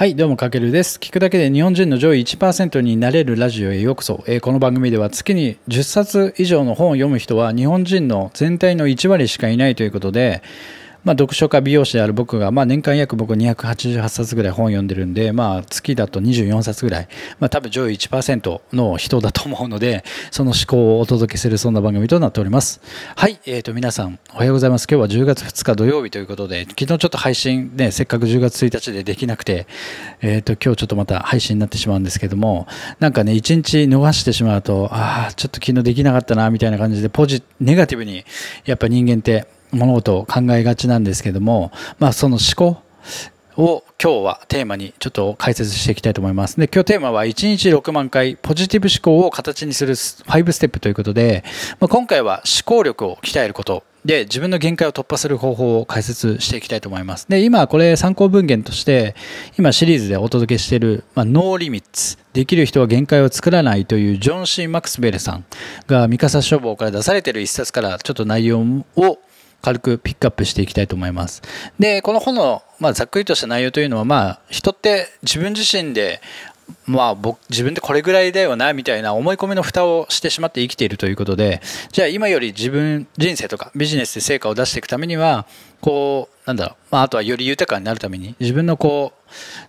はい、どうも、かけるです。聞くだけで日本人の上位1%になれるラジオへようこそ。えーこの番組では月に10冊以上の本を読む人は日本人の全体の1割しかいないということで、まあ、読書家美容師である僕が、まあ、年間約僕288冊ぐらい本読んでるんで、まあ、月だと24冊ぐらい、まあ、多分上位1%の人だと思うので、その思考をお届けするそんな番組となっております。はい、えーと、皆さん、おはようございます。今日は10月2日土曜日ということで、昨日ちょっと配信ね、せっかく10月1日でできなくて、えーと、今日ちょっとまた配信になってしまうんですけども、なんかね、1日逃してしまうと、ああ、ちょっと昨日できなかったな、みたいな感じで、ポジ、ネガティブに、やっぱ人間って、物事を考えがちなんですけども、まあ、その思考を今日はテーマにちょっと解説していきたいと思います。で、今日テーマは1日6万回ポジティブ思考を形にする5ステップということで、まあ、今回は思考力を鍛えることで自分の限界を突破する方法を解説していきたいと思います。で、今これ参考文献として今シリーズでお届けしている、まあ、ノーリミッツできる人は限界を作らないというジョン・シー・マックスベルさんが三笠書房から出されている一冊からちょっと内容を軽くピックアップしていきたいと思います。で、この本の、まあ、ざっくりとした内容というのは、まあ、人って自分自身で、まあ、僕自分でこれぐらいだよなみたいな思い込みの蓋をしてしまって生きているということでじゃあ今より自分人生とかビジネスで成果を出していくためにはこうなんだろう、まあ、あとはより豊かになるために自分のこう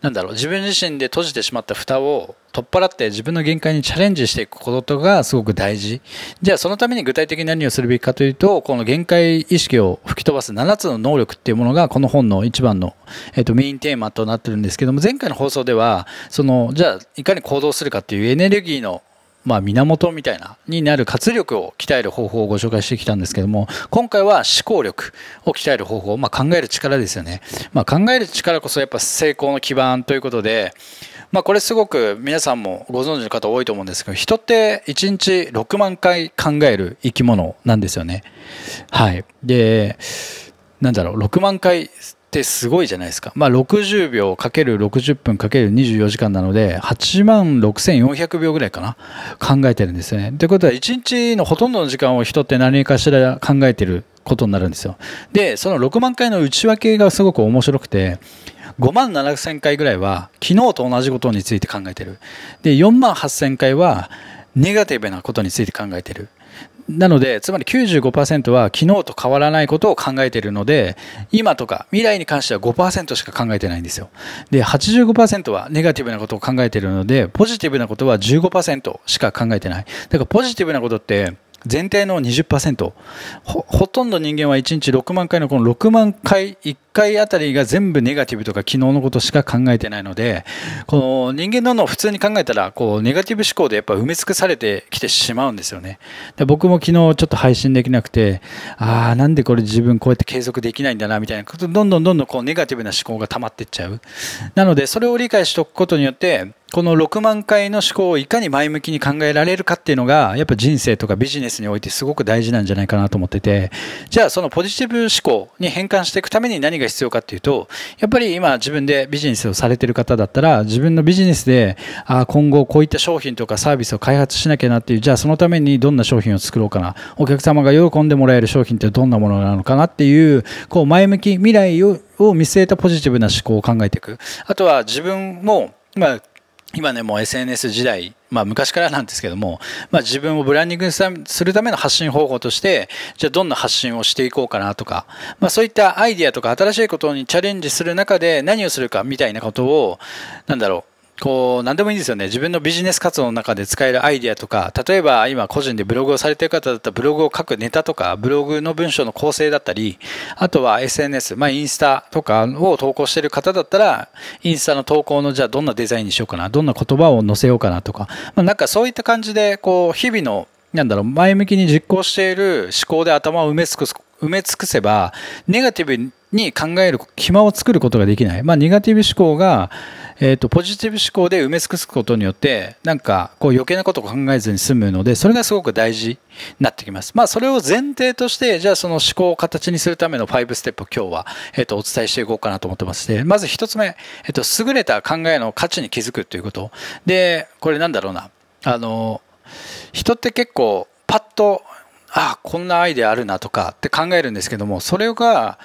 なんだろう自分自身で閉じてしまった蓋を取っ払って自分の限界にチャレンジしていくことがすごく大事。じゃあそのために具体的に何をするべきかというとこの限界意識を吹き飛ばす7つの能力っていうものがこの本の一番の、えっとメインテーマとなってるんですけども前回の放送ではそのじゃあいかに行動するかっていうエネルギーのまあ、源みたいなになる活力を鍛える方法をご紹介してきたんですけども今回は思考力を鍛える方法、まあ、考える力ですよね、まあ、考える力こそやっぱ成功の基盤ということで、まあ、これすごく皆さんもご存知の方多いと思うんですけど人って1日6万回考える生き物なんですよね。はい。でなんだろう6万回ってすごいじゃないですか。まあ、60秒かける60分かける24時間なので、8万6400秒ぐらいかな。考えてるんですよね。ということは、1日のほとんどの時間を人って何かしら考えてることになるんですよ。で、その6万回の内訳がすごく面白くて、5万7000回ぐらいは昨日と同じことについて考えてる。で、4万8000回はネガティブなことについて考えてる。なので、つまり95%は昨日と変わらないことを考えているので、今とか未来に関しては5%しか考えてないんですよ。で、85%はネガティブなことを考えているので、ポジティブなことは15%しか考えてない。だからポジティブなことって、全体の20%ほほとんど人間は1日6万回のこの6万回1回あたりが全部ネガティブとか昨日のことしか考えてないのでこの人間の脳普通に考えたらこうネガティブ思考でやっぱ埋め尽くされてきてしまうんですよね。で僕も昨日ちょっと配信できなくてああなんでこれ自分こうやって継続できないんだなみたいなことどんどんどんどんこうネガティブな思考が溜まっていっちゃう。なのでそれを理解しておくことによってこの6万回の思考をいかに前向きに考えられるかっていうのが、やっぱ人生とかビジネスにおいてすごく大事なんじゃないかなと思ってて、じゃあそのポジティブ思考に変換していくために何が必要かっていうと、やっぱり今自分でビジネスをされてる方だったら、自分のビジネスで、あ今後こういった商品とかサービスを開発しなきゃなっていう、じゃあそのためにどんな商品を作ろうかな、お客様が喜んでもらえる商品ってどんなものなのかなっていう、こう前向き、未来をを見据えたポジティブな思考を考えていく。あとは自分も、まあ今ねもう SNS 時代、まあ、昔からなんですけども、まあ、自分をブランディングするための発信方法としてじゃあどんな発信をしていこうかなとか、まあ、そういったアイディアとか新しいことにチャレンジする中で何をするかみたいなことをなんだろうこう何でもいいんですよね。自分のビジネス活動の中で使えるアイディアとか例えば今個人でブログをされている方だったらブログを書くネタとかブログの文章の構成だったりあとは SNS、まあ、インスタとかを投稿している方だったらインスタの投稿のじゃあどんなデザインにしようかなどんな言葉を載せようかなとか、まあ、なんかそういった感じでこう日々のなんだろう前向きに実行している思考で頭を埋め尽くす埋め尽くせばネガティブに考える暇を作ることができない、まあ、ネガティブ思考が、えーと、ポジティブ思考で埋め尽くすことによってなんかこう余計なことを考えずに済むのでそれがすごく大事になってきます、まあ、それを前提としてじゃあその思考を形にするための5ステップを今日は、えーと、お伝えしていこうかなと思ってましてまず1つ目、えーと、優れた考えの価値に気づくということ。でこれなんだろうな。あの人って結構パッとあこんなアイデアあるなとかって考えるんですけどもそれが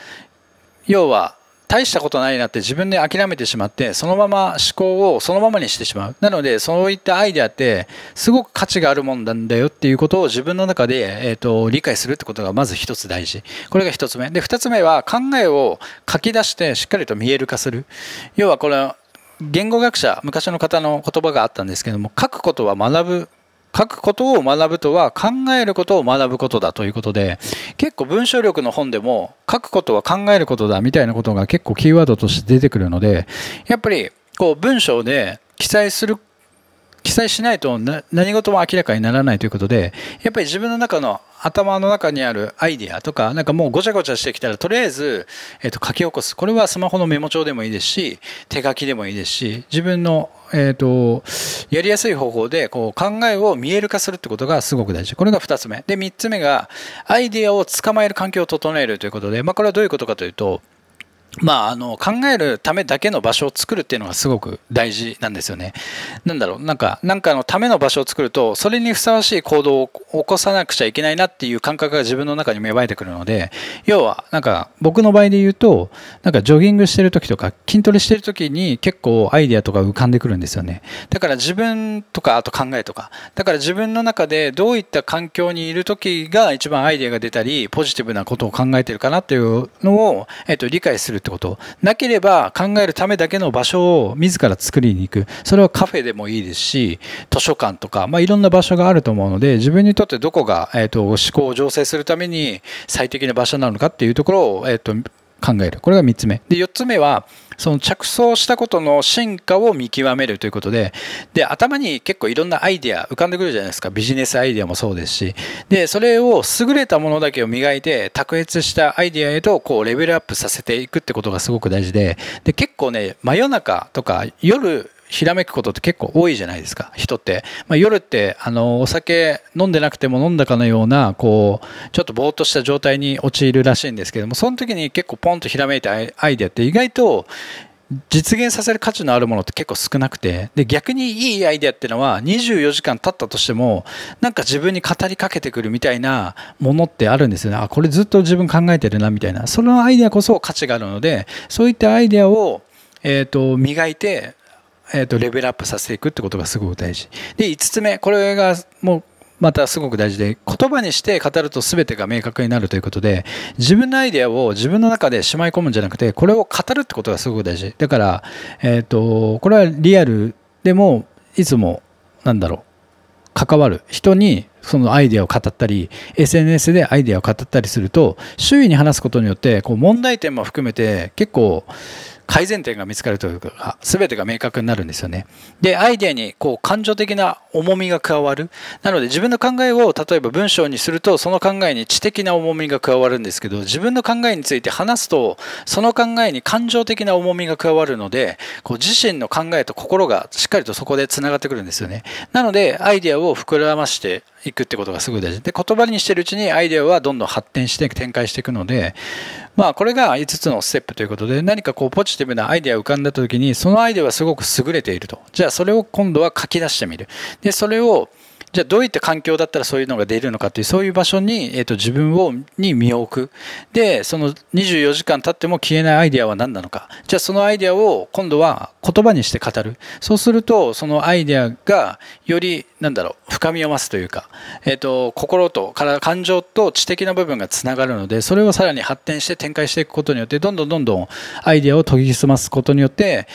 要は大したことないなって自分で諦めてしまってそのまま思考をそのままにしてしまう。なのでそういったアイデアってすごく価値があるもんなんだよっていうことを自分の中で、えーと、理解するってことがまず一つ大事。これが一つ目。で二つ目は考えを書き出してしっかりと見える化する。要はこれ言語学者昔の方の言葉があったんですけども書くことは学ぶ書くことを学ぶとは考えることを学ぶことだということで結構文章力の本でも書くことは考えることだみたいなことが結構キーワードとして出てくるのでやっぱりこう文章で記載する記載しないと何事も明らかにならないということでやっぱり自分の中の頭の中にあるアイディアとか、なんかもうごちゃごちゃしてきたら、とりあえず、えっ、と、書き起こす。これはスマホのメモ帳でもいいですし、手書きでもいいですし、自分の、えっ、と、やりやすい方法で、こう、考えを見える化するってことがすごく大事。これが二つ目。で、三つ目が、アイデアを捕まえる環境を整えるということで、まあ、これはどういうことかというと、まあ、あの考えるためだけの場所を作るっていうのがすごく大事なんですよね。なんだろう、なんか、なんかのための場所を作ると、それにふさわしい行動を起こさなくちゃいけないなっていう感覚が自分の中に芽生えてくるので、要は、なんか、僕の場合で言うと、なんかジョギングしてる時とか、筋トレしてる時に結構アイディアとか浮かんでくるんですよね。だから自分とか、あと考えとか、だから自分の中でどういった環境にいる時が一番アイディアが出たり、ポジティブなことを考えてるかなっていうのを、えっと、理解するってこと。なければ考えるためだけの場所を自ら作りに行く。それはカフェでもいいですし、図書館とか、まあ、いろんな場所があると思うので、自分にとってどこが、え、ー、と、思考を醸成するために最適な場所なのかっていうところを、えっ、ー、と、考える。これが3つ目。で、4つ目は、その着想したことの進化を見極めるということで、で、頭に結構いろんなアイデア浮かんでくるじゃないですか。ビジネスアイデアもそうですし。で、それを優れたものだけを磨いて、卓越したアイデアへと、こう、レベルアップさせていくってことがすごく大事で、で、結構ね、真夜中とか夜、ひらめくことって結構多いじゃないですか、人って。まあ、夜って、あの、お酒飲んでなくても飲んだかのような、こう、ちょっとぼーっとした状態に陥るらしいんですけども、その時に結構ポンとひらめいたアイデアって意外と、実現させる価値のあるものって結構少なくてで逆にいいアイデアっていうのは24時間経ったとしてもなんか自分に語りかけてくるみたいなものってあるんですよね。あこれずっと自分考えてるなみたいな。そのアイデアこそ価値があるのでそういったアイデアを、えーと磨いてえー、とレベルアップさせていくってことがすごく大事。で5つ目これがもうまたすごく大事で言葉にして語ると全てが明確になるということで自分のアイデアを自分の中でしまい込むんじゃなくてこれを語るってことがすごく大事。だから、えーと、これはリアルでもいつもなんだろう関わる。人にそのアイデアを語ったり SNS でアイデアを語ったりすると周囲に話すことによってこう問題点も含めて結構改善点が見つかるというか、全てが明確になるんですよね。で、アイデアにこう感情的な重みが加わる。なので自分の考えを例えば文章にすると、その考えに知的な重みが加わるんですけど、自分の考えについて話すと、その考えに感情的な重みが加わるので、こう自身の考えと心がしっかりとそこでつながってくるんですよね。なので、アイデアを膨らましていくってことがすごい大事。で言葉にしてるうちにアイデアはどんどん発展して展開していくのでまあこれが5つのステップということで何かこうポジティブなアイデアが浮かんだ時にそのアイデアはすごく優れていると。じゃあそれを今度は書き出してみる。でそれをじゃあどういった環境だったらそういうのが出るのかっていうそういう場所に、えー、と自分をに身を置く。でその24時間経っても消えないアイデアは何なのか。じゃあそのアイデアを今度は言葉にして語る。そうするとそのアイデアがよりなんだろう深みを増すというか、えーと、心とから感情と知的な部分がつながるのでそれをさらに発展して展開していくことによってどんどんどんどんアイデアを研ぎ澄ますことによって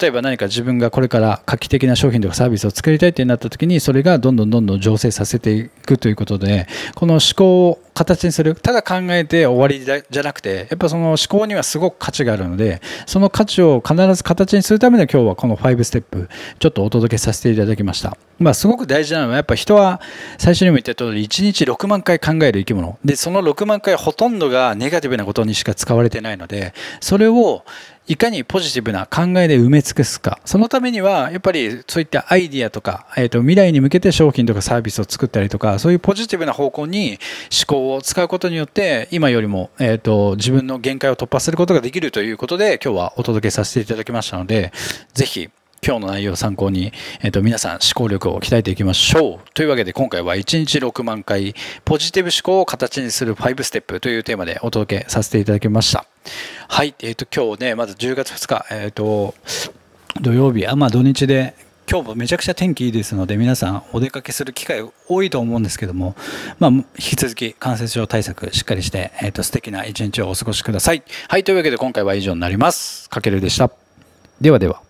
例えば何か自分がこれから画期的な商品とかサービスを作りたいってなった時にそれがどんどんどんどん醸成させていくということでこの思考を形にするただ考えて終わりじゃなくてやっぱその思考にはすごく価値があるのでその価値を必ず形にするために今日はこの5ステップちょっとお届けさせていただきました。まあすごく大事なのはやっぱ人は最初にも言った通り1日6万回考える生き物。でその6万回ほとんどがネガティブなことにしか使われてないのでそれをいかにポジティブな考えで埋め尽くすか。そのためには、やっぱりそういったアイディアとか、えっ、ー、と、未来に向けて商品とかサービスを作ったりとか、そういうポジティブな方向に思考を使うことによって、今よりも、えっ、ー、と、自分の限界を突破することができるということで、今日はお届けさせていただきましたので、ぜひ、今日の内容を参考に、えっ、と、皆さん思考力を鍛えていきましょう。というわけで今回は1日6万回、ポジティブ思考を形にする5ステップというテーマでお届けさせていただきました。はい、えっ、と、今日ね、まず10月2日、えっ、と、土曜日、あ、まあ土日で今日もめちゃくちゃ天気いいですので皆さんお出かけする機会多いと思うんですけども、まあ、引き続き感染症対策しっかりして、えーと、素敵な一日をお過ごしください。はいというわけで今回は以上になります。かけるでした。ではでは。